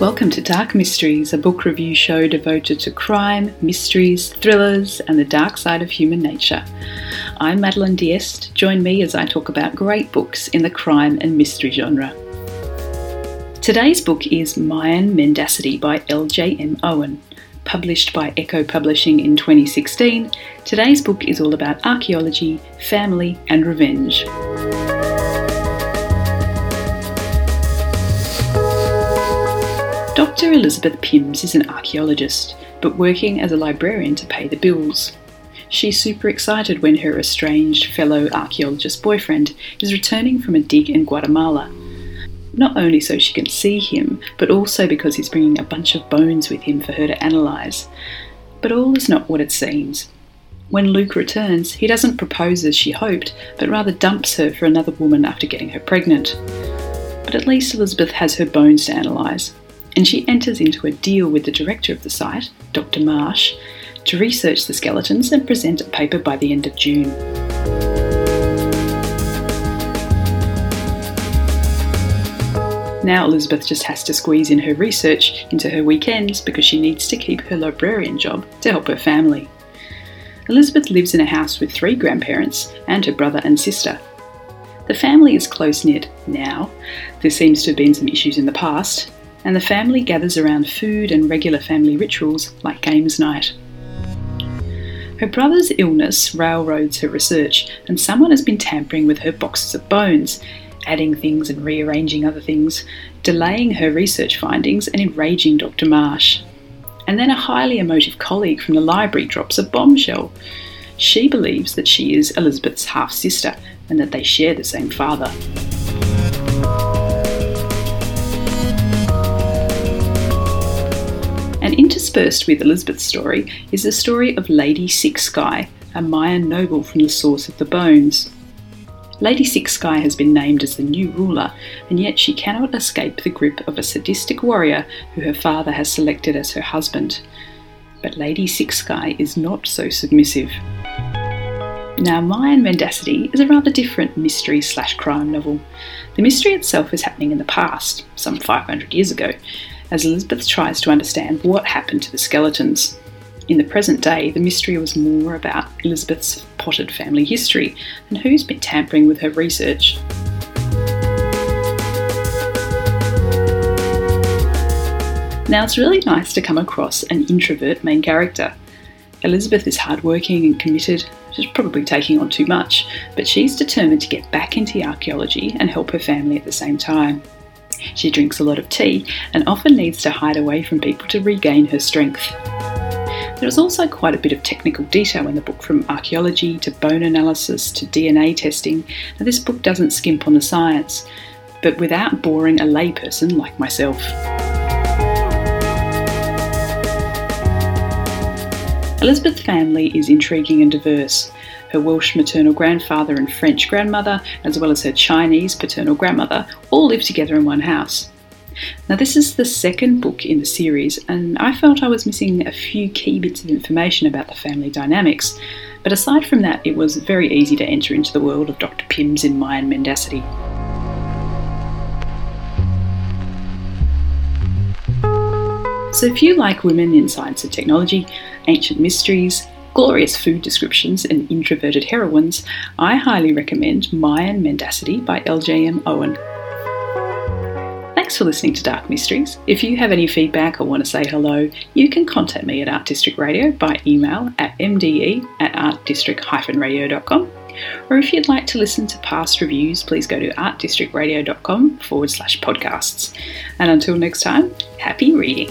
Welcome to Dark Mysteries, a book review show devoted to crime, mysteries, thrillers, and the dark side of human nature. I'm Madeleine D'Este. Join me as I talk about great books in the crime and mystery genre. Today's book is Mayan Mendacity by L.J.M. Owen. Published by Echo Publishing in 2016, today's book is all about archaeology, family, and revenge. Dr. Elizabeth Pimms is an archaeologist, but working as a librarian to pay the bills. She's super excited when her estranged fellow archaeologist boyfriend is returning from a dig in Guatemala. Not only so she can see him, but also because he's bringing a bunch of bones with him for her to analyse. But all is not what it seems. When Luke returns, he doesn't propose as she hoped, but rather dumps her for another woman after getting her pregnant. But at least Elizabeth has her bones to analyse, and she enters into a deal with the director of the site, Dr. Marsh, to research the skeletons and present a paper by the end of June. Now Elizabeth just has to squeeze in her research into her weekends because she needs to keep her librarian job to help her family. Elizabeth lives in a house with three grandparents and her brother and sister. The family is close knit now. There seems to have been some issues in the past, and the family gathers around food and regular family rituals like games night. Her brother's illness railroads her research, and someone has been tampering with her boxes of bones, adding things and rearranging other things, delaying her research findings and enraging Dr. Marsh. And then a highly emotive colleague from the library drops a bombshell. She believes that she is Elizabeth's half sister and that they share the same father. Interspersed with Elizabeth's story is the story of Lady Six Sky, a Mayan noble from the source of the bones. Lady Six Sky has been named as the new ruler, and yet she cannot escape the grip of a sadistic warrior who her father has selected as her husband. But Lady Six Sky is not so submissive. Now, Mayan Mendacity is a rather different mystery slash crime novel. The mystery itself is happening in the past, some 500 years ago, as Elizabeth tries to understand what happened to the skeletons. In the present day, the mystery was more about Elizabeth's potted family history and who's been tampering with her research. Now, it's really nice to come across an introvert main character. Elizabeth is hardworking and committed, she's probably taking on too much, but she's determined to get back into archaeology and help her family at the same time. She drinks a lot of tea and often needs to hide away from people to regain her strength. There is also quite a bit of technical detail in the book, from archaeology to bone analysis to DNA testing. Now, this book doesn't skimp on the science, but without boring a layperson like myself. Elizabeth's family is intriguing and diverse her Welsh maternal grandfather and French grandmother, as well as her Chinese paternal grandmother, all live together in one house. Now, this is the second book in the series, and I felt I was missing a few key bits of information about the family dynamics. But aside from that, it was very easy to enter into the world of Dr. Pimms in Mayan Mendacity. So, if you like women in science and technology, ancient mysteries, glorious food descriptions and introverted heroines, I highly recommend Mayan Mendacity by LJM Owen. Thanks for listening to Dark Mysteries. If you have any feedback or want to say hello, you can contact me at Art District Radio by email at mde at artdistrict-radio.com. Or if you'd like to listen to past reviews, please go to artdistrictradio.com forward slash podcasts. And until next time, happy reading.